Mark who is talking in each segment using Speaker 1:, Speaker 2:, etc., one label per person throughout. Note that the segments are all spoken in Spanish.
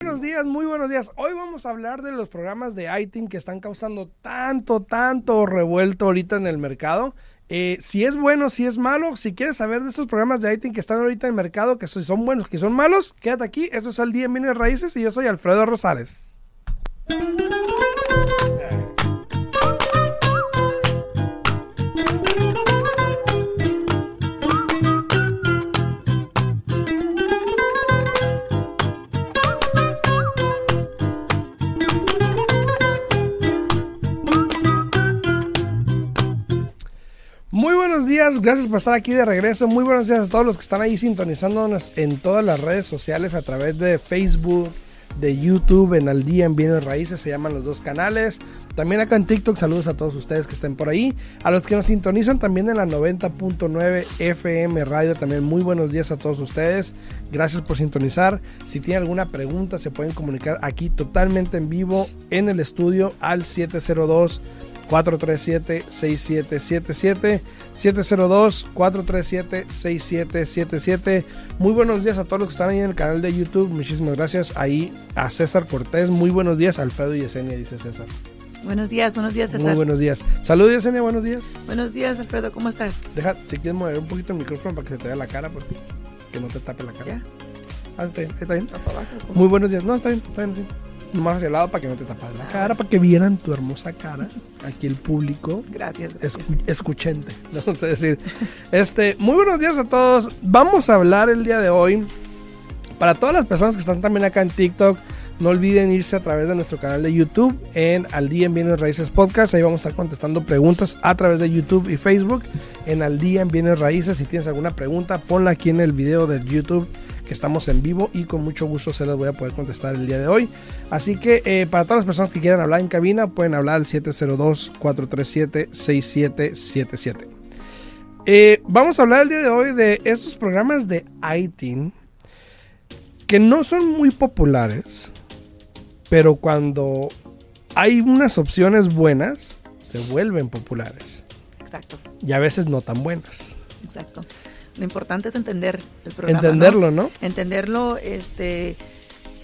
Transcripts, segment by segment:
Speaker 1: Buenos días, muy buenos días. Hoy vamos a hablar de los programas de ITIN que están causando tanto, tanto revuelto ahorita en el mercado. Eh, si es bueno, si es malo, si quieres saber de estos programas de ITIN que están ahorita en el mercado, que si son buenos, que son malos, quédate aquí. Esto es el día en Bienes Raíces y yo soy Alfredo Rosales. Días, gracias por estar aquí de regreso. Muy buenos días a todos los que están ahí sintonizándonos en todas las redes sociales a través de Facebook, de YouTube, en Al Día en Bienes Raíces, se llaman los dos canales. También acá en TikTok, saludos a todos ustedes que estén por ahí. A los que nos sintonizan también en la 90.9 FM Radio, también muy buenos días a todos ustedes. Gracias por sintonizar. Si tienen alguna pregunta, se pueden comunicar aquí totalmente en vivo en el estudio al 702. 437-6777, 702-437-6777. Muy buenos días a todos los que están ahí en el canal de YouTube. Muchísimas gracias. Ahí a César Cortés. Muy buenos días, Alfredo y Yesenia, dice César.
Speaker 2: Buenos días, buenos días, César.
Speaker 1: Muy buenos días. Saludos, Yesenia, buenos días.
Speaker 2: Buenos días, Alfredo, ¿cómo estás?
Speaker 1: Deja, si quieres mover un poquito el micrófono para que se te vea la cara, porque que no te tape la cara.
Speaker 2: ¿Ya?
Speaker 1: Ah, está bien, está bien.
Speaker 2: ¿Va para abajo?
Speaker 1: Muy buenos días. No, está bien, está bien, sí. Nomás hacia el lado para que no te tapas la cara, para que vieran tu hermosa cara. Aquí el público
Speaker 2: Gracias, gracias.
Speaker 1: escu- escuchente, no sé decir. Este, muy buenos días a todos. Vamos a hablar el día de hoy. Para todas las personas que están también acá en TikTok, no olviden irse a través de nuestro canal de YouTube en Al Día en Bienes Raíces Podcast. Ahí vamos a estar contestando preguntas a través de YouTube y Facebook en Al Día en Bienes Raíces. Si tienes alguna pregunta, ponla aquí en el video de YouTube que estamos en vivo y con mucho gusto se las voy a poder contestar el día de hoy. Así que eh, para todas las personas que quieran hablar en cabina, pueden hablar al 702-437-6777. Eh, vamos a hablar el día de hoy de estos programas de ITIN que no son muy populares, pero cuando hay unas opciones buenas, se vuelven populares
Speaker 2: Exacto,
Speaker 1: y a veces no tan buenas.
Speaker 2: exacto. Lo importante es entender el programa.
Speaker 1: Entenderlo, ¿no?
Speaker 2: Entenderlo, este,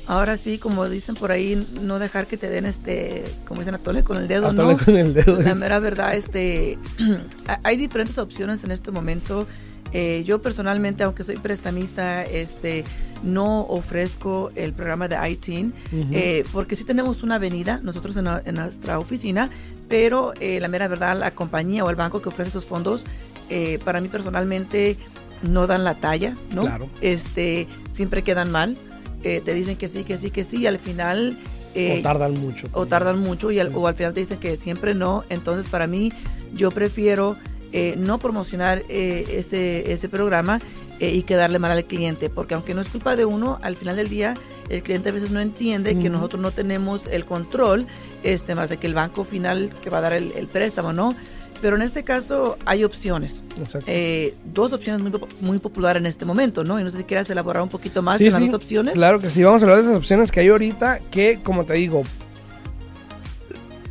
Speaker 2: ahora sí, como dicen por ahí, no dejar que te den este, como dicen, atole con el dedo,
Speaker 1: Atole
Speaker 2: ¿no?
Speaker 1: con el dedo.
Speaker 2: La mera verdad, este, hay diferentes opciones en este momento. Eh, yo personalmente, aunque soy prestamista, este, no ofrezco el programa de ITIN,
Speaker 1: Ujú.
Speaker 2: eh, porque sí tenemos una avenida, nosotros en, la- en nuestra oficina, pero eh, la mera verdad, la compañía o el banco que ofrece esos fondos, eh, para mí personalmente no dan la talla, ¿no?
Speaker 1: Claro.
Speaker 2: Este, siempre quedan mal, eh, te dicen que sí, que sí, que sí, y al final... eh,
Speaker 1: o tardan mucho.
Speaker 2: o tardan mucho y al, o al final te dicen que siempre no. Entonces, para mí, yo prefiero eh, no promocionar ese, ese programa eh, y quedarle mal al cliente, porque aunque no es culpa de uno, al final del día el cliente a veces no entiende que nosotros no tenemos el control, este, más de que el banco final que va a dar el, el préstamo, ¿no? Pero en este caso hay opciones. Eh, dos opciones muy, muy populares en este momento, ¿no? Y no sé si quieras elaborar un poquito más
Speaker 1: Sí,
Speaker 2: en las
Speaker 1: sí,
Speaker 2: dos opciones.
Speaker 1: Claro que sí, vamos a hablar de esas opciones que hay ahorita que, como te digo,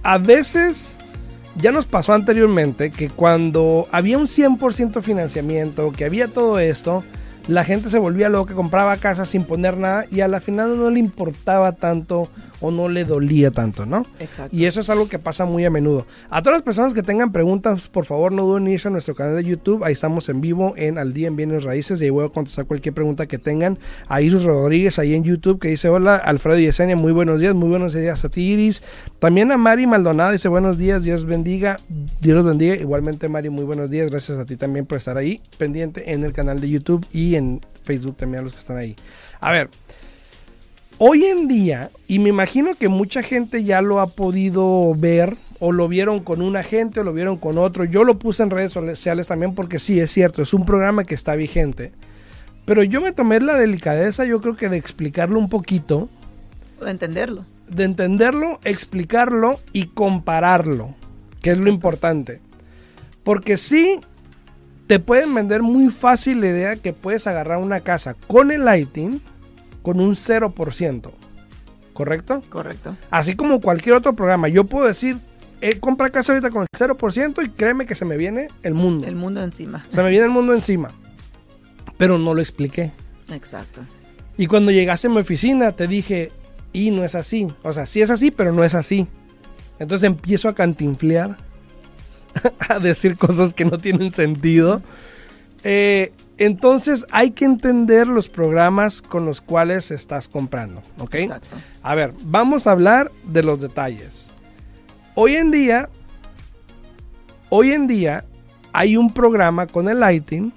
Speaker 1: a veces ya nos pasó anteriormente que cuando había un 100% financiamiento, que había todo esto, la gente se volvía loca, compraba casas sin poner nada y a la final no le importaba tanto o no le dolía tanto, ¿no?
Speaker 2: Exacto.
Speaker 1: Y eso es algo que pasa muy a menudo. A todas las personas que tengan preguntas, por favor no duden en irse a nuestro canal de YouTube. Ahí estamos en vivo en Al Día en Bienes Raíces y ahí voy a contestar cualquier pregunta que tengan. A Iris Rodríguez ahí en YouTube que dice hola, Alfredo y Yesenia, muy buenos días, muy buenos días a ti Iris. También a Mari Maldonado dice buenos días, Dios bendiga, Dios los bendiga. Igualmente Mari, muy buenos días, gracias a ti también por estar ahí pendiente en el canal de YouTube y en Facebook también a los que están ahí. A ver, Hoy en día, y me imagino que mucha gente ya lo ha podido ver, o lo vieron con un agente, o lo vieron con otro. Yo lo puse en redes sociales también porque sí, es cierto, es un programa que está vigente. Pero yo me tomé la delicadeza, yo creo que de explicarlo un poquito,
Speaker 2: De entenderlo.
Speaker 1: de entenderlo, explicarlo y compararlo, que es lo importante. Porque sí, te pueden vender muy fácil la idea que puedes agarrar una casa con el lighting con un 0%. ¿Correcto?
Speaker 2: Correcto.
Speaker 1: Así como cualquier otro programa. Yo puedo decir, eh, compra casa ahorita con el 0% y créeme que se me viene el mundo.
Speaker 2: El mundo encima.
Speaker 1: Se me viene el mundo encima. pero no lo expliqué.
Speaker 2: Exacto.
Speaker 1: Y cuando llegaste a mi oficina te dije, y no es así. O sea, sí es así, pero no es así. Entonces empiezo a cantinflear, a decir cosas que no tienen sentido. Eh, entonces hay que entender los programas con los cuales estás comprando, ¿ok?
Speaker 2: Exacto.
Speaker 1: A ver, vamos a hablar de los detalles. Hoy en día, hoy en día hay un programa con el Lighting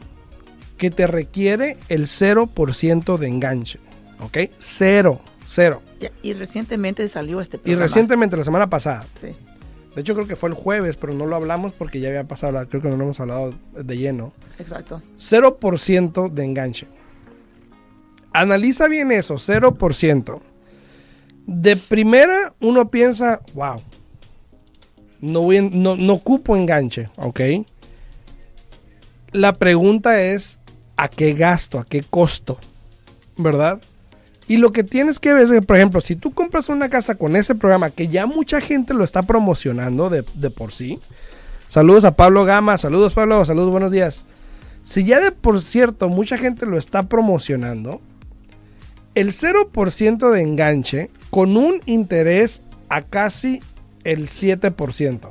Speaker 1: que te requiere el 0% de enganche, ¿ok? Cero, cero.
Speaker 2: Y recientemente salió este
Speaker 1: Y
Speaker 2: programa.
Speaker 1: recientemente, la semana pasada,
Speaker 2: Sí.
Speaker 1: De hecho creo que fue el jueves, pero no lo hablamos porque ya había pasado, la- creo que no lo hemos hablado de lleno.
Speaker 2: Exacto.
Speaker 1: 0% de enganche. Analiza bien eso, 0%. De primera uno piensa, wow, no, voy en- no, no ocupo enganche, ¿ok? La pregunta es, ¿a qué gasto? ¿A qué costo? ¿Verdad? Y lo que tienes que ver es que, por ejemplo, si tú compras una casa con ese programa, que ya mucha gente lo está promocionando de, de por sí. Saludos a Pablo Gama, saludos Pablo, saludos, buenos días. Si ya de por cierto mucha gente lo está promocionando, el 0% de enganche con un interés a casi el 7%.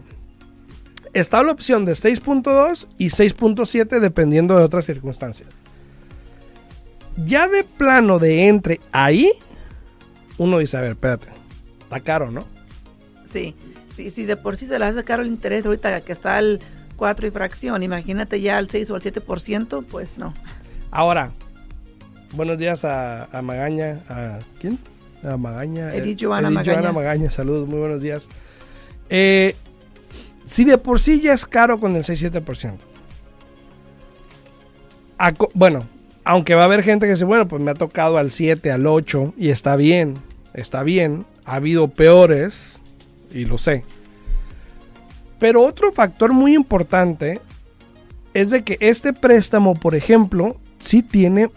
Speaker 1: Está la opción de 6.2 y 6.7 dependiendo de otras circunstancias. Ya de plano de entre ahí, uno dice, a ver, espérate, está caro, ¿no?
Speaker 2: Sí. Sí, sí, de por sí se le hace caro el interés ahorita que está al 4 y fracción. Imagínate ya al 6 o al 7%, pues no.
Speaker 1: Ahora, buenos días a, a Magaña. ¿A quién? A Magaña.
Speaker 2: Edith
Speaker 1: eh,
Speaker 2: Joana
Speaker 1: Edith
Speaker 2: Magaña.
Speaker 1: Joana Magaña, saludos, muy buenos días. Eh, si de por sí ya es caro con el 6-7%. a co- bueno, aunque va a haber gente que dice, bueno, pues me ha tocado al 7, al 8 y está bien, está bien. Ha habido peores y lo sé. Pero otro factor muy importante es de que este préstamo, por ejemplo, sí tiene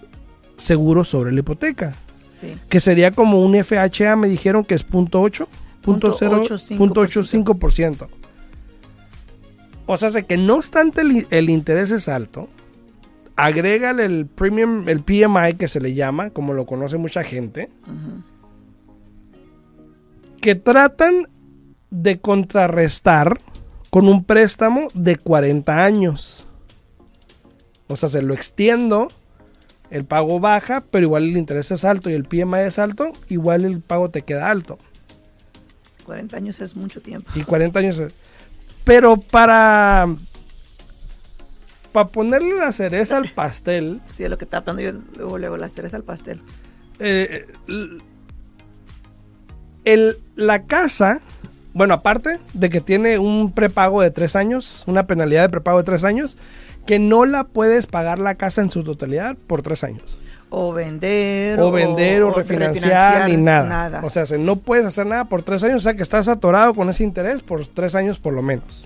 Speaker 1: seguro sobre la hipoteca,
Speaker 2: Sí.
Speaker 1: que sería como un FHA, me dijeron que es punto .8, punto
Speaker 2: Punto
Speaker 1: cero-
Speaker 2: 85%.
Speaker 1: punto 85%. O sea, sé que no obstante el, el interés es alto, agrégale el premium, el PMI que se le llama, como lo conoce mucha gente, que tratan de contrarrestar con un préstamo de 40 años. O sea, se lo extiendo, el pago baja, pero igual el interés es alto y el PMI es alto, igual el pago te queda alto.
Speaker 2: 40 años es mucho tiempo.
Speaker 1: Y 40 años. es- Pero para. Para ponerle la cereza al pastel,
Speaker 2: Sí, es lo que está hablando yo luego, luego la cereza al pastel.
Speaker 1: eh, el, la casa, bueno, aparte de que tiene un prepago de tres años, una penalidad de prepago de tres años, que no la puedes pagar la casa en su totalidad por tres años.
Speaker 2: O vender.
Speaker 1: O vender o, refinanciar, ni nada. O sea, se- no puedes hacer nada por tres años, o sea que estás atorado con ese interés por tres años por lo menos.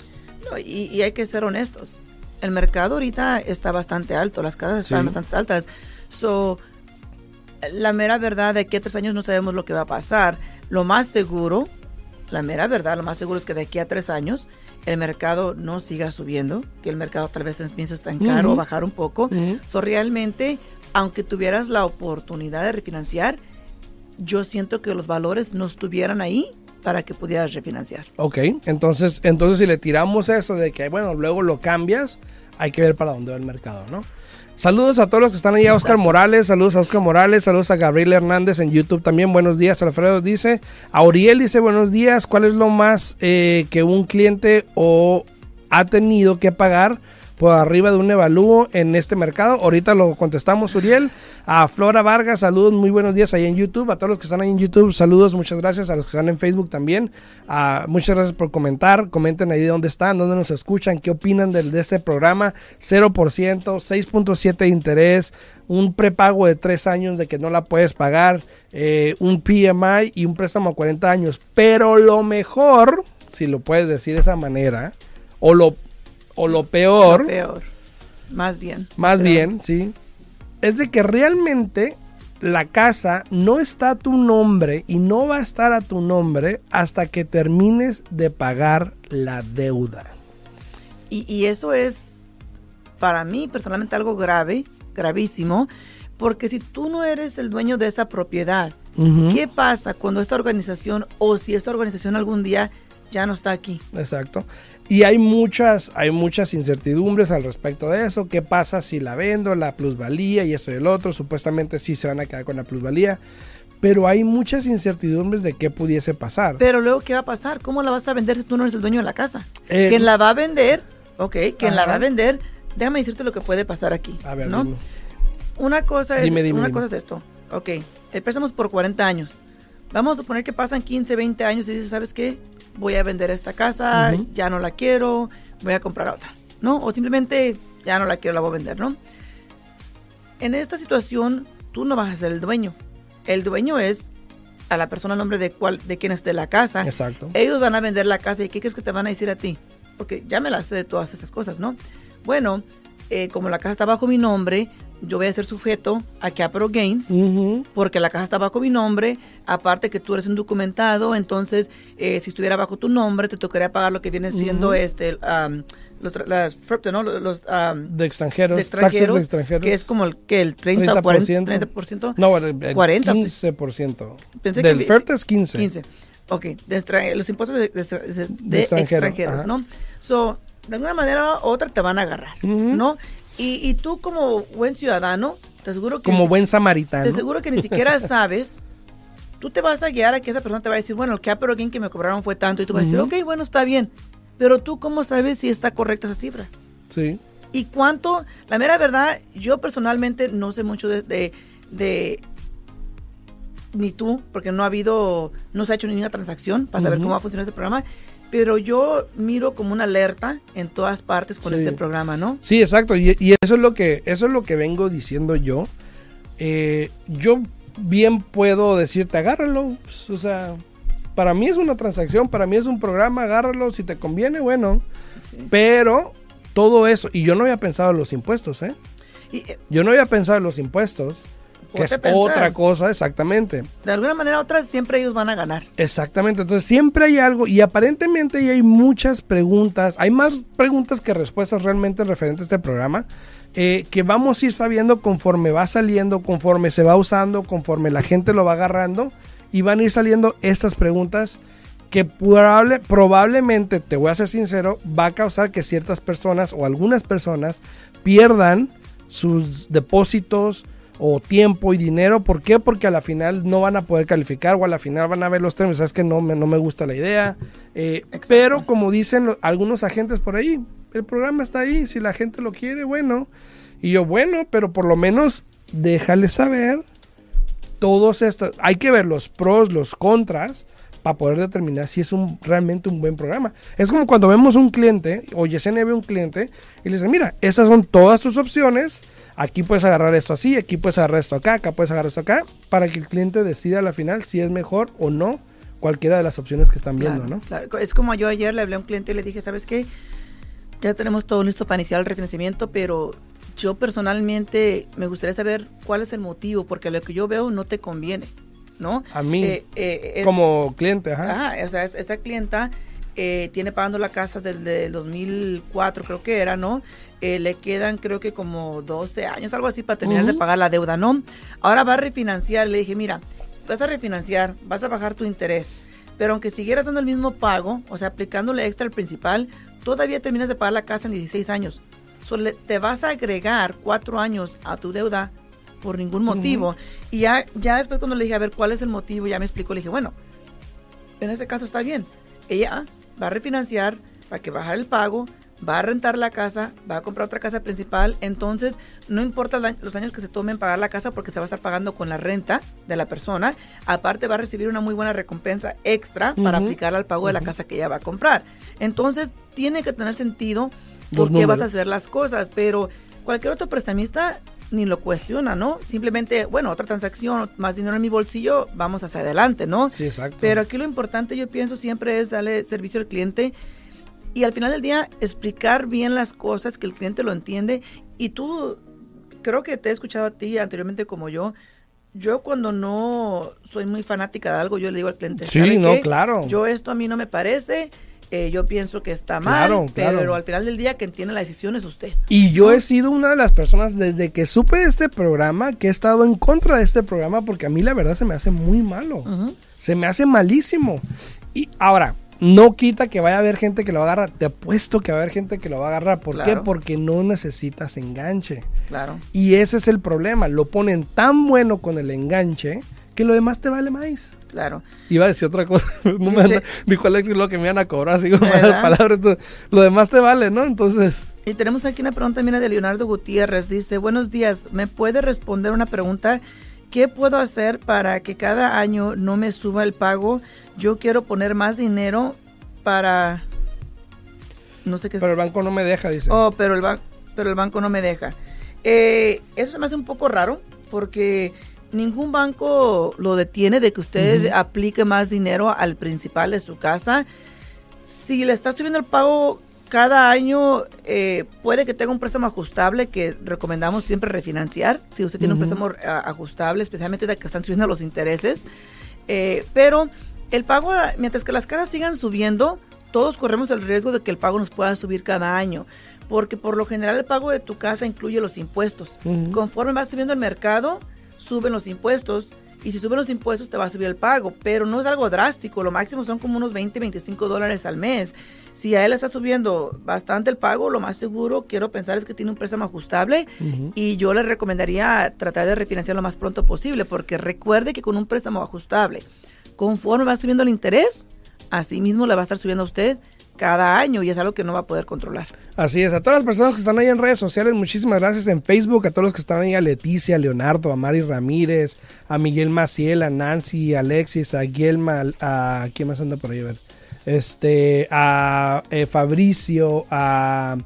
Speaker 2: No, y, y hay que ser honestos. El mercado ahorita está bastante alto, las casas están
Speaker 1: Sí.
Speaker 2: bastante altas. So, la mera verdad de que tres años no sabemos lo que va a pasar. Lo más seguro, la mera verdad, lo más seguro es que de aquí a tres años el mercado no siga subiendo, que el mercado tal vez empiece a estancar o bajar un poco. So, realmente, aunque tuvieras la oportunidad de refinanciar, yo siento que los valores no estuvieran ahí para que pudieras refinanciar.
Speaker 1: Ok, entonces, entonces si le tiramos eso de que, bueno, luego lo cambias, hay que ver para dónde va el mercado, ¿no? Saludos a todos los que están ahí, a Oscar Morales, saludos a Oscar Morales, saludos a Gabriel Hernández en YouTube también, buenos días, Alfredo dice, a Uriel dice, buenos días, ¿cuál es lo más eh, que un cliente o ha tenido que pagar por arriba de un evalúo en este mercado? Ahorita lo contestamos, Uriel. A Flora Vargas, saludos, muy buenos días ahí en YouTube. A todos los que están ahí en YouTube, saludos, muchas gracias. A los que están en Facebook también, ah, muchas gracias por comentar. Comenten ahí dónde están, dónde nos escuchan, qué opinan del, de este programa. 0%, 6.7 de interés, un prepago de 3 años de que no la puedes pagar, eh, un PMI y un préstamo a 40 años. Pero lo mejor, si lo puedes decir de esa manera, o lo, o lo peor,
Speaker 2: Lo peor. Más bien.
Speaker 1: más
Speaker 2: Peor.
Speaker 1: bien, sí. Es de que realmente la casa no está a tu nombre y no va a estar a tu nombre hasta que termines de pagar la deuda.
Speaker 2: Y, y eso es, para mí personalmente, algo grave gravísimo, porque si tú no eres el dueño de esa propiedad. ¿qué pasa cuando esta organización o si esta organización algún día ya no está aquí?
Speaker 1: Exacto. Y hay muchas, hay muchas incertidumbres al respecto de eso. ¿Qué pasa si la vendo, la plusvalía y eso y el otro? Supuestamente sí se van a quedar con la plusvalía. Pero hay muchas incertidumbres de qué pudiese pasar.
Speaker 2: Pero luego, ¿qué va a pasar? ¿Cómo la vas a vender si tú no eres el dueño de la casa?
Speaker 1: Eh,
Speaker 2: quien la va a vender, ok, quien la va a vender, déjame decirte lo que puede pasar aquí.
Speaker 1: A ver,
Speaker 2: ¿no?
Speaker 1: dime.
Speaker 2: Una cosa es,
Speaker 1: Dime, dime,
Speaker 2: una cosa es esto. Ok, es por 40 años. Vamos a suponer que pasan 15, 20 años y dices, ¿sabes qué? Voy a vender esta casa, ya no la quiero, voy a comprar otra, ¿no? O simplemente ya no la quiero, la voy a vender, ¿no? En esta situación, tú no vas a ser el dueño. El dueño es a la persona, el nombre de, cuál, de quién esté la casa.
Speaker 1: Exacto.
Speaker 2: Ellos van a vender la casa y ¿qué crees que te van a decir a ti? Porque ya me las sé de todas esas cosas, ¿no? Bueno, eh, como la casa está bajo mi nombre, yo voy a ser sujeto a capital gains
Speaker 1: Ujú.
Speaker 2: porque la casa está bajo mi nombre, aparte que tú eres un documentado, entonces eh, si estuviera bajo tu nombre te tocaría pagar lo que viene siendo
Speaker 1: Ujú.
Speaker 2: este um, los, las ¿no? Los, um,
Speaker 1: De extranjeros.
Speaker 2: de
Speaker 1: taxes
Speaker 2: extranjeros,
Speaker 1: de extranjeros.
Speaker 2: que es como el que el 30 o 40,
Speaker 1: 30%.
Speaker 2: 30%.
Speaker 1: No, el, el
Speaker 2: 40,
Speaker 1: 15%.
Speaker 2: Pensé que
Speaker 1: Del
Speaker 2: vi-
Speaker 1: FERT es 15.
Speaker 2: 15. Ok, de los impuestos de, de-
Speaker 1: extranjero,
Speaker 2: extranjeros,
Speaker 1: ajá.
Speaker 2: ¿no? So, de alguna manera u otra te van a agarrar,
Speaker 1: Ujú.
Speaker 2: ¿no? Y, y tú como buen ciudadano, te aseguro que...
Speaker 1: Como buen samaritano.
Speaker 2: Te aseguro que ni siquiera sabes, tú te vas a guiar a que esa persona te va a decir, bueno, el capital gain que me cobraron fue tanto, y tú vas a decir, ok, bueno, está bien, pero tú cómo sabes si está correcta esa cifra?
Speaker 1: Sí.
Speaker 2: ¿Y cuánto? La mera verdad, yo personalmente no sé mucho de, de, de- ni tú, porque no ha habido, no se ha hecho ninguna transacción para saber cómo va a funcionar este programa, pero yo miro como una alerta en todas partes con
Speaker 1: Sí.
Speaker 2: este programa, ¿no?
Speaker 1: Sí, exacto. Y, y eso es lo que eso es lo que vengo diciendo yo. Eh, yo bien puedo decirte, agárralo. pues, o sea, para mí es una transacción, para mí es un programa, agárralo. Si te conviene, bueno.
Speaker 2: Sí.
Speaker 1: Pero todo eso, y yo no había pensado en los impuestos, ¿eh?
Speaker 2: Y eh,
Speaker 1: Yo no había pensado en los impuestos, que
Speaker 2: Ponte
Speaker 1: es
Speaker 2: pensar.
Speaker 1: otra cosa, exactamente.
Speaker 2: de alguna manera u otra siempre ellos van a ganar.
Speaker 1: Exactamente, entonces siempre hay algo y aparentemente ya hay muchas preguntas, hay más preguntas que respuestas realmente referentes a este programa, eh, que vamos a ir sabiendo conforme va saliendo, conforme se va usando, conforme la gente lo va agarrando y van a ir saliendo estas preguntas que probable- probablemente, te voy a ser sincero, va a causar que ciertas personas o algunas personas pierdan sus depósitos o tiempo y dinero. ¿Por qué? Porque a la final no van a poder calificar o a la final van a ver los términos. Sabes que no me, no me gusta la idea. Eh, pero como dicen algunos agentes por ahí, el programa está ahí. Si la gente lo quiere, bueno. Y yo, bueno, pero por lo menos déjale saber todos estos. Hay que ver los pros, los contras para poder determinar si es un realmente un buen programa. Es como cuando vemos un cliente o Yesenia ve un cliente y le dice, mira, esas son todas tus opciones. Aquí puedes agarrar esto así, aquí puedes agarrar esto acá, acá puedes agarrar esto acá, para que el cliente decida a la final si es mejor o no cualquiera de las opciones que están viendo,
Speaker 2: Claro,
Speaker 1: ¿no?
Speaker 2: claro. Es como yo ayer le hablé a un cliente y le dije, ¿sabes qué? Ya tenemos todo listo para iniciar el refinanciamiento, pero yo personalmente me gustaría saber cuál es el motivo, porque lo que yo veo no te conviene, ¿no?
Speaker 1: A mí,
Speaker 2: Eh, eh,
Speaker 1: como cliente, ajá.
Speaker 2: Ajá, o sea, es- esta clienta eh, tiene pagando la casa desde el 2004, creo que era, ¿no? Eh, le quedan creo que como 12 años, algo así, para terminar de pagar la deuda, ¿no? Ahora va a refinanciar, le dije, mira, vas a refinanciar, vas a bajar tu interés, pero aunque siguieras dando el mismo pago, o sea, aplicándole extra al principal, todavía terminas de pagar la casa en 16 años. So, le- te vas a agregar cuatro años a tu deuda por ningún motivo. Y ya, ya después cuando le dije, a ver, ¿cuál es el motivo? Ya me explicó, le dije, bueno, en ese caso está bien. Ella va a refinanciar para que bajar el pago, va a rentar la casa, va a comprar otra casa principal. Entonces, no importa los años que se tomen pagar la casa porque se va a estar pagando con la renta de la persona. Aparte, va a recibir una muy buena recompensa extra para aplicar al pago de la casa que ella va a comprar. Entonces, tiene que tener sentido por qué vas a hacer las cosas. Pero cualquier otro prestamista ni lo cuestiona, ¿no? Simplemente, bueno, otra transacción, más dinero en mi bolsillo, vamos hacia adelante, ¿no?
Speaker 1: Sí, exacto.
Speaker 2: Pero aquí lo importante yo pienso siempre es darle servicio al cliente y al final del día explicar bien las cosas, que el cliente lo entiende. Y tú, creo que te he escuchado a ti anteriormente como yo. Yo cuando no soy muy fanática de algo, yo le digo al cliente,
Speaker 1: Sí,
Speaker 2: "¿Sabe
Speaker 1: no,
Speaker 2: qué?
Speaker 1: claro.
Speaker 2: Yo esto a mí no me parece. eh, yo pienso que está mal,
Speaker 1: Claro,
Speaker 2: pero
Speaker 1: claro.
Speaker 2: al final del día quien tiene la decisión es usted.
Speaker 1: Y yo he sido una de las personas desde que supe de este programa que he estado en contra de este programa porque a mí la verdad se me hace muy malo.
Speaker 2: Ujú.
Speaker 1: Se me hace malísimo. Y ahora, no quita que vaya a haber gente que lo va a agarrar. Te apuesto que va a haber gente que lo va a agarrar. ¿Por qué? Porque no necesitas enganche.
Speaker 2: Claro.
Speaker 1: Y ese es el problema. Lo ponen tan bueno con el enganche que lo demás te vale más.
Speaker 2: Claro.
Speaker 1: Iba a decir otra cosa. No me anda- dijo Alex lo que me iban a cobrar, así como malas palabras. entonces, lo demás te vale, ¿no? Entonces,
Speaker 2: Y tenemos aquí una pregunta, mira, de Leonardo Gutiérrez. Dice, buenos días, ¿me puede responder una pregunta? ¿Qué puedo hacer para que cada año no me suba el pago? Yo quiero poner más dinero para... No sé qué es.
Speaker 1: pero el banco no me deja, dice.
Speaker 2: Oh, pero el, ban- pero el banco no me deja. Eh, eso se me hace un poco raro porque ningún banco lo detiene de que usted
Speaker 1: Ujú.
Speaker 2: aplique más dinero al principal de su casa. Si le está subiendo el pago cada año, eh, puede que tenga un préstamo ajustable que recomendamos siempre refinanciar. Si usted tiene un préstamo ah, ajustable, especialmente de que están subiendo los intereses. Eh, pero el pago, mientras que las casas sigan subiendo, todos corremos el riesgo de que el pago nos pueda subir cada año. Porque por lo general el pago de tu casa incluye los impuestos. Conforme va subiendo el mercado, suben los impuestos. Y si suben los impuestos, te va a subir el pago. Pero no es algo drástico. Lo máximo son como unos 20, 25 dólares al mes. Si a él está subiendo bastante el pago, lo más seguro, quiero pensar, es que tiene un préstamo ajustable. Y yo le recomendaría tratar de refinanciar lo más pronto posible. Porque recuerde que con un préstamo ajustable, conforme va subiendo el interés, así mismo le va a estar subiendo a usted cada año. Y es algo que no va a poder controlar.
Speaker 1: Así es, a todas las personas que están ahí en redes sociales, muchísimas gracias en Facebook, a todos los que están ahí, a Leticia, a Leonardo, a Mari Ramírez, a Miguel Maciel, a Nancy, a Alexis, a Guilma, a quién más anda por ahí, a ver, este, a eh, Fabricio, a,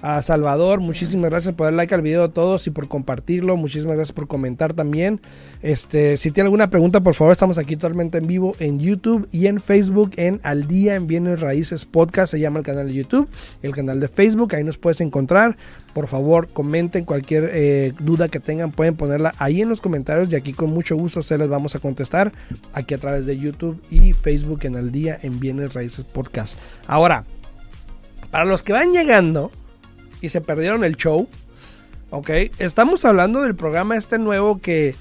Speaker 1: a Salvador, muchísimas gracias por dar like al video a todos y por compartirlo, muchísimas gracias por comentar también. Este, si tiene alguna pregunta, por favor, estamos aquí totalmente en vivo en YouTube y en Facebook en Al Día en Bienes Raíces Podcast, se llama el canal de YouTube, el canal de Facebook, ahí nos puedes encontrar. Por favor, comenten cualquier eh, duda que tengan, pueden ponerla ahí en los comentarios y aquí con mucho gusto se les vamos a contestar aquí a través de YouTube y Facebook en Al Día en Bienes Raíces Podcast. Ahora, para los que van llegando y se perdieron el show, ok, estamos hablando del programa este nuevo que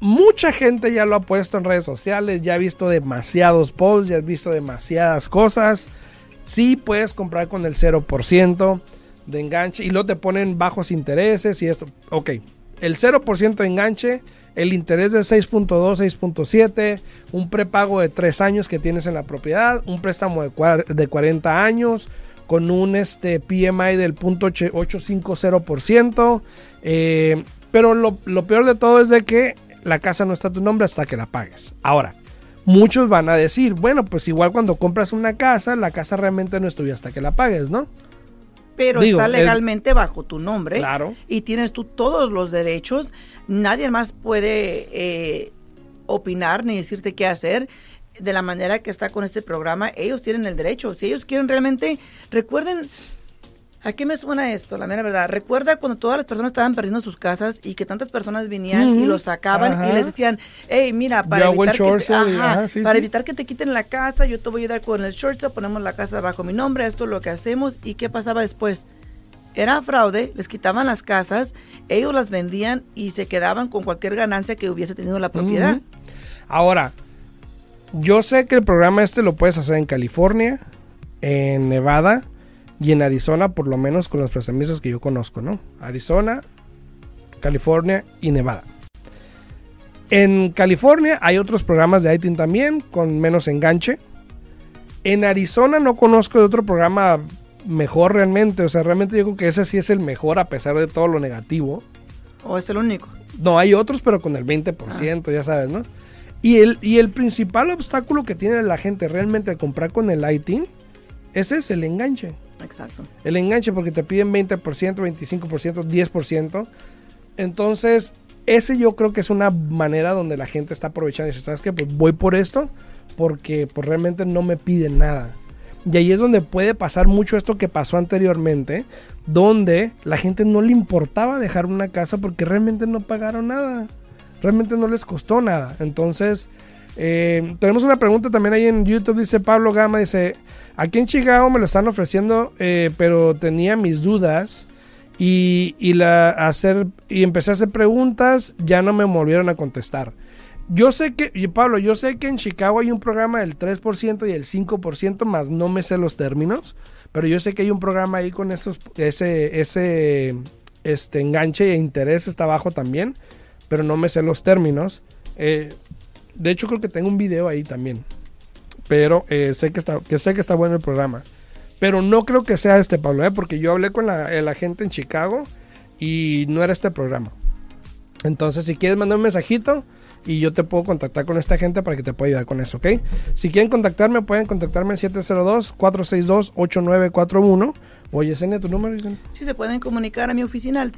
Speaker 1: mucha gente ya lo ha puesto en redes sociales, ya ha visto demasiados posts, ya has visto demasiadas cosas. Sí puedes comprar con el 0% de enganche y luego te ponen bajos intereses y esto. Ok, el 0% de enganche, el interés de 6.2, 6.7, un prepago de 3 años que tienes en la propiedad, un préstamo de, cua- de 40 años con un este, PMI del 0.850%. eh, pero lo, lo peor de todo es de que la casa no está a tu nombre hasta que la pagues. Ahora, muchos van a decir, bueno, pues igual cuando compras una casa, la casa realmente no es tuya hasta que la pagues, ¿no?
Speaker 2: Pero
Speaker 1: Digo,
Speaker 2: está
Speaker 1: el-
Speaker 2: legalmente bajo tu nombre.
Speaker 1: Claro.
Speaker 2: Y tienes tú todos los derechos. Nadie más puede eh, opinar ni decirte qué hacer de la manera que está con este programa. Ellos tienen el derecho. Si ellos quieren realmente, recuerden, ¿a qué me suena esto? La mera verdad. Recuerda cuando todas las personas estaban perdiendo sus casas y que tantas personas venían y los sacaban
Speaker 1: Ajá.
Speaker 2: y les decían, hey, mira, para,
Speaker 1: Yo
Speaker 2: evitar, que te, ajá,
Speaker 1: ajá, sí,
Speaker 2: para
Speaker 1: sí.
Speaker 2: evitar que te quiten la casa, yo te voy a ayudar con el short sale, ponemos la casa bajo mi nombre, esto es lo que hacemos. ¿Y qué pasaba después? Era fraude, les quitaban las casas, ellos las vendían y se quedaban con cualquier ganancia que hubiese tenido la propiedad.
Speaker 1: Ahora, yo sé que el programa este lo puedes hacer en California, en Nevada y en Arizona, por lo menos con los prestamistas que yo conozco, ¿no? Arizona, California y Nevada. En California hay otros programas de ITIN también, con menos enganche. En Arizona no conozco de otro programa mejor realmente, o sea, realmente yo creo que ese sí es el mejor a pesar de todo lo negativo.
Speaker 2: ¿O es el único?
Speaker 1: No, hay otros, pero con el 20%, ya sabes, ¿no? Y el, y el principal obstáculo que tiene la gente realmente al comprar con el ITIN, ese es el enganche.
Speaker 2: Exacto.
Speaker 1: El enganche porque te piden 20%, 25%, 10%. Entonces, ese yo creo que es una manera donde la gente está aprovechando y dice, ¿sabes qué? Pues voy por esto porque pues, realmente no me piden nada. Y ahí es donde puede pasar mucho esto que pasó anteriormente, donde la gente no le importaba dejar una casa porque realmente no pagaron nada. Realmente no les costó nada. Entonces, Eh, tenemos una pregunta también ahí en YouTube, dice Pablo Gama, dice, aquí en Chicago me lo están ofreciendo, eh, pero tenía mis dudas y, y, la hacer, y empecé a hacer preguntas, ya no me volvieron a contestar. Yo sé que, Pablo, yo sé que en Chicago hay un programa del 3% y el 5%, más no me sé los términos, pero yo sé que hay un programa ahí con esos, ese, ese este, enganche e interés está abajo también, pero no me sé los términos. Eh, de hecho, creo que tengo un video ahí también. Pero eh, sé, que está, que sé que está bueno el programa. Pero no creo que sea este, Pablo, ¿eh? porque yo hablé con la, la gente en Chicago y no era este programa. Entonces, si quieres mandar un mensajito y yo te puedo contactar con esta gente para que te pueda ayudar con eso, ¿ok? Si quieren contactarme, pueden contactarme en 702-462-8941. Oye, Yesenia, ¿tu número?
Speaker 2: Sí, se pueden comunicar a mi oficina al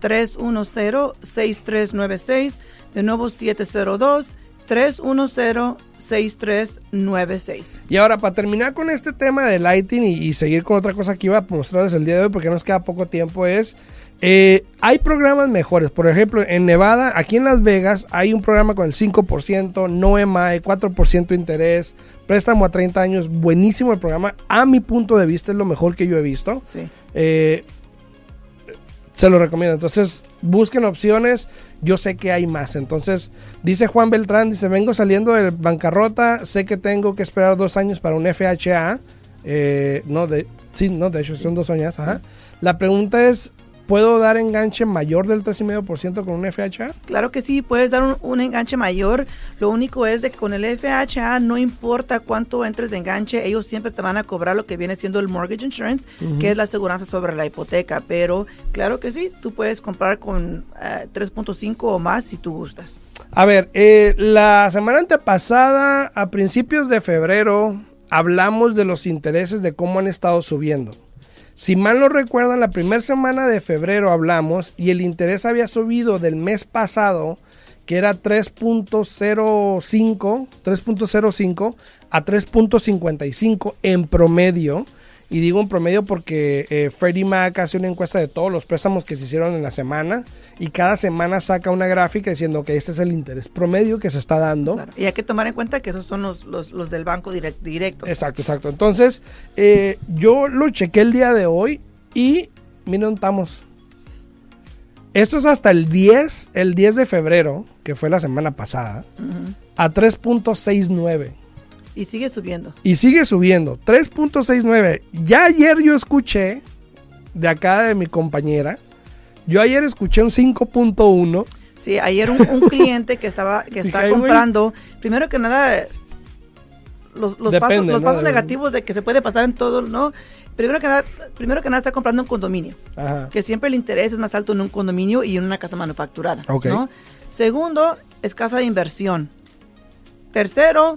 Speaker 2: 702-310-6396. De nuevo, 702 310-6396.
Speaker 1: Y ahora, para terminar con este tema de lighting y, y, seguir con otra cosa que iba a mostrarles el día de hoy, porque nos queda poco tiempo, es eh, hay programas mejores. Por ejemplo, en Nevada, aquí en Las Vegas, hay un programa con el 5%, no EMAE, 4% de interés, préstamo a 30 años. Buenísimo el programa. A mi punto de vista, es lo mejor que yo he visto.
Speaker 2: Sí.
Speaker 1: Eh, se lo recomiendo. Entonces, busquen opciones. Yo sé que hay más. Entonces, dice Juan Beltrán, dice, vengo saliendo de bancarrota, sé que tengo que esperar dos años para un FHA. Eh, no, de, sí, no, de hecho son dos años. Ajá. La pregunta es, ¿Puedo dar enganche mayor del 3,5% con un FHA?
Speaker 2: Claro que sí, puedes dar un, un, enganche mayor. Lo único es de que con el FHA no importa cuánto entres de enganche, ellos siempre te van a cobrar lo que viene siendo el mortgage insurance, uh -huh. que es la aseguranza sobre la hipoteca. Pero claro que sí, tú puedes comprar con uh, 3.5 o más si tú gustas.
Speaker 1: A ver, eh, la semana antepasada, a principios de febrero, hablamos de los intereses de cómo han estado subiendo. Si mal no recuerdan, la primera semana de febrero hablamos y el interés había subido del mes pasado, que era 3.05, 3.05 a 3.55 en promedio. Y digo en promedio porque eh, Freddie Mac hace una encuesta de todos los préstamos que se hicieron en la semana y cada semana saca una gráfica diciendo que este es el interés promedio que se está dando.
Speaker 2: Claro. Y hay que tomar en cuenta que esos son los, los, los del banco direct, directo.
Speaker 1: Exacto, exacto. Entonces, eh, yo lo chequé el día de hoy y miren, estamos. Esto es hasta el 10, el 10 de febrero, que fue la semana pasada, uh -huh. a 3.69.
Speaker 2: Y sigue subiendo.
Speaker 1: Y sigue subiendo. 3.69. Ya ayer yo escuché de acá de mi compañera. Yo ayer escuché un 5.1.
Speaker 2: Sí, ayer un, un, cliente que estaba que está comprando, primero que nada, los, los Depende, pasos, los ¿no? pasos negativos de que se puede pasar en todo, ¿no? Primero que nada, primero que nada está comprando un condominio, Ajá. que siempre el interés es más alto en un condominio y en una casa manufacturada,
Speaker 1: okay.
Speaker 2: ¿no? Segundo, es casa de inversión. Tercero,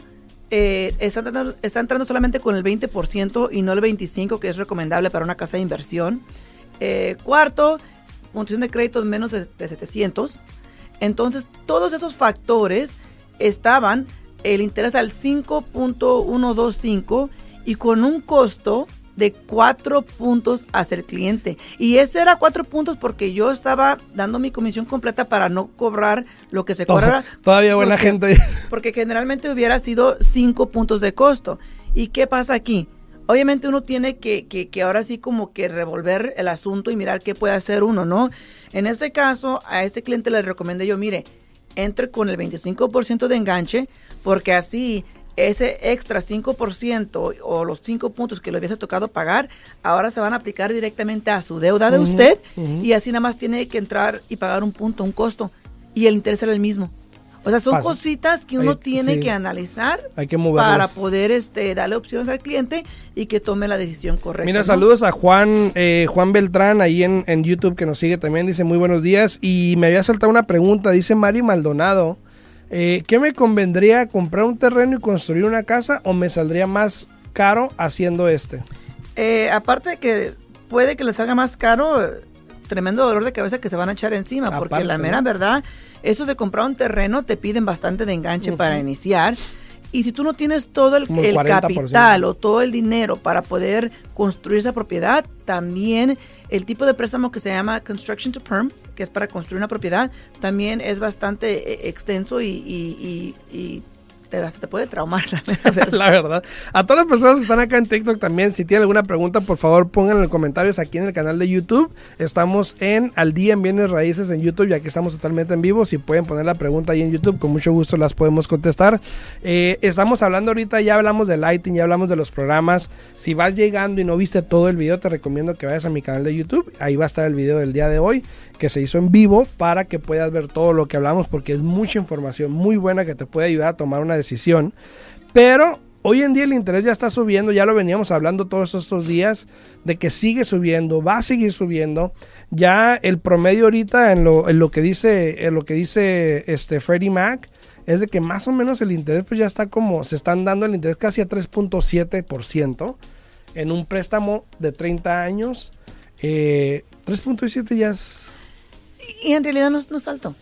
Speaker 2: eh, está, entrando, solamente con el 20% y no el 25% que es recomendable para una casa de inversión. Eh, cuarto, puntuación de crédito menos de, de, 700. Entonces, todos esos factores estaban el interés al 5.125 y con un costo de cuatro puntos hacia el cliente. Y ese era cuatro puntos porque yo estaba dando mi comisión completa para no cobrar lo que se cobra.
Speaker 1: Todavía buena
Speaker 2: porque,
Speaker 1: gente.
Speaker 2: Porque generalmente hubiera sido cinco puntos de costo. ¿Y qué pasa aquí? Obviamente uno tiene que, que, que ahora sí como que revolver el asunto y mirar qué puede hacer uno, ¿no? En este caso, a este cliente le recomendé yo, mire, entre con el 25% de enganche, porque así ese extra 5% o los 5 puntos que le hubiese tocado pagar, ahora se van a aplicar directamente a su deuda de uh -huh, usted uh -huh. y así nada más tiene que entrar y pagar un punto, un costo y el interés era el mismo. O sea, son cositas que uno Hay, tiene sí. que analizar
Speaker 1: Hay que
Speaker 2: para poder este, darle opciones al cliente y que tome la decisión correcta.
Speaker 1: Mira,
Speaker 2: ¿no?
Speaker 1: saludos a Juan eh, Juan Beltrán ahí en, en, YouTube que nos sigue también. Dice muy buenos días. Y me había saltado una pregunta. Dice Mari Maldonado. Eh, ¿Qué me convendría comprar un terreno y construir una casa o me saldría más caro haciendo este?
Speaker 2: Eh, aparte de que puede que les salga más caro, tremendo dolor de cabeza que se van a echar encima, aparte, porque la mera ¿no? verdad, eso de comprar un terreno te piden bastante de enganche uh -huh. para iniciar. Y si tú no tienes todo el, el capital o todo el dinero para poder construir esa propiedad, también el tipo de préstamo que se llama Construction to Perm, que es para construir una propiedad, también es bastante eh, extenso y, te, puede traumar,
Speaker 1: la verdad. A todas las personas que están acá en TikTok también, si tienen alguna pregunta, por favor pongan en los comentarios aquí en el canal de YouTube. Estamos en Al Día en Bienes Raíces en YouTube, ya que estamos totalmente en vivo. Si pueden poner la pregunta ahí en YouTube, con mucho gusto las podemos contestar. Eh, estamos hablando ahorita, ya hablamos de Lighting, ya hablamos de los programas. Si vas llegando y no viste todo el video, te recomiendo que vayas a mi canal de YouTube. Ahí va a estar el video del día de hoy que se hizo en vivo para que puedas ver todo lo que hablamos porque es mucha información muy buena que te puede ayudar a tomar una decisión. Pero hoy en día el interés ya está subiendo, ya lo veníamos hablando todos estos días de que sigue subiendo, va a seguir subiendo. Ya el promedio ahorita en lo, en lo que dice en lo que dice este Freddie Mac es de que más o menos el interés pues ya está como se están dando el interés casi a 3.7% en un préstamo de 30 años. Eh, 3.7 ya es
Speaker 2: y en realidad no, es alto.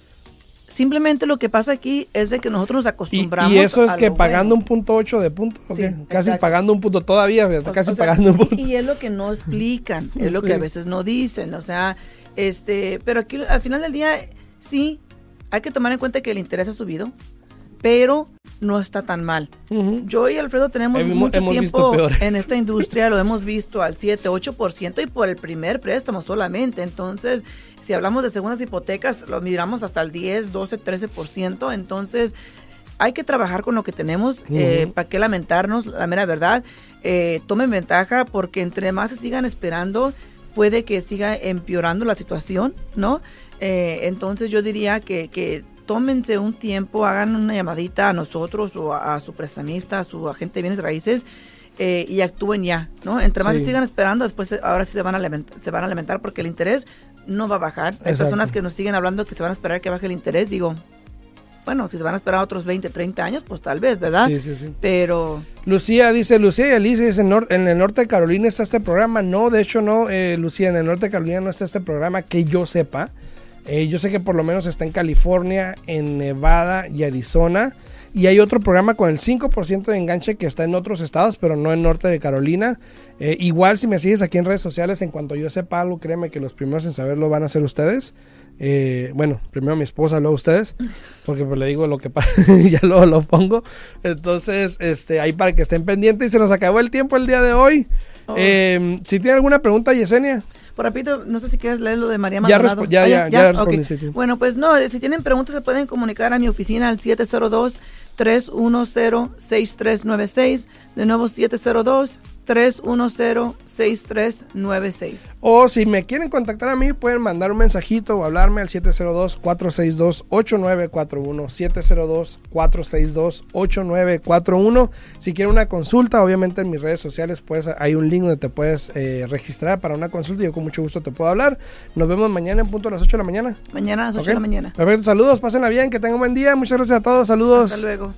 Speaker 2: Simplemente lo que pasa aquí es de que nosotros nos acostumbramos.
Speaker 1: Y, eso es que pagando un punto ocho de punto, casi pagando un punto todavía, casi pagando un punto.
Speaker 2: Y, es lo que no explican, es lo que a veces no dicen, o sea, este, pero aquí al final del día sí hay que tomar en cuenta que el interés ha subido, pero no está tan mal. Yo y Alfredo tenemos mucho tiempo en esta industria, lo hemos visto al 7, 8% y por el primer préstamo solamente. Entonces, si hablamos de segundas hipotecas, lo miramos hasta el 10, 12, 13%. Entonces, hay que trabajar con lo que tenemos. Eh, ¿Para qué lamentarnos? La mera verdad, eh, tomen ventaja porque entre más se sigan esperando, puede que siga empeorando la situación, ¿no? Eh, entonces, yo diría que, que tómense un tiempo, hagan una llamadita a nosotros o a, su prestamista, a su agente de bienes raíces eh, y actúen ya, ¿no? Entre más sigan esperando, después ahora sí se van, a lamentar, se van a lamentar porque el interés no va a bajar. Hay personas que nos siguen hablando que se van a esperar que baje el interés, digo, bueno, si se van a esperar otros 20, 30 años, pues tal vez, ¿verdad? Sí, sí, sí. Pero...
Speaker 1: Lucía dice, Lucía y Alicia dice, en, en el norte de Carolina está este programa. No, de hecho no, eh, Lucía, en el norte de Carolina no está este programa que yo sepa. Eh, yo sé que por lo menos está en California, en Nevada y Arizona. Y hay otro programa con el 5% de enganche que está en otros estados, pero no en norte de Carolina. Eh, igual si me sigues aquí en redes sociales, en cuanto yo sepa algo, créeme que los primeros en saberlo van a ser ustedes. Eh, bueno, primero mi esposa, luego ustedes, porque pues le digo lo que pasa, ya luego lo pongo. Entonces, este, ahí para que estén pendientes y se nos acabó el tiempo el día de hoy. Oh. si tiene alguna pregunta, Yesenia.
Speaker 2: Por repito, no sé si quieres leer lo de María Maldonado.
Speaker 1: Ya, ah, ya, ya, respondí,
Speaker 2: Bueno, pues no, si tienen preguntas se pueden comunicar a mi oficina al 702-310-6396. De nuevo, 702 310-6396.
Speaker 1: O si me quieren contactar a mí, pueden mandar un mensajito o hablarme al 702-462-8941. 702-462-8941. Si quieren una consulta, obviamente en mis redes sociales pues, hay un link donde te puedes eh, registrar para una consulta y yo con mucho gusto te puedo hablar. Nos vemos mañana en punto a las 8 de la mañana.
Speaker 2: Mañana a las 8 de la mañana.
Speaker 1: Perfecto, saludos, pásenla bien, que tengan un buen día. Muchas gracias a todos, saludos.
Speaker 2: Hasta luego.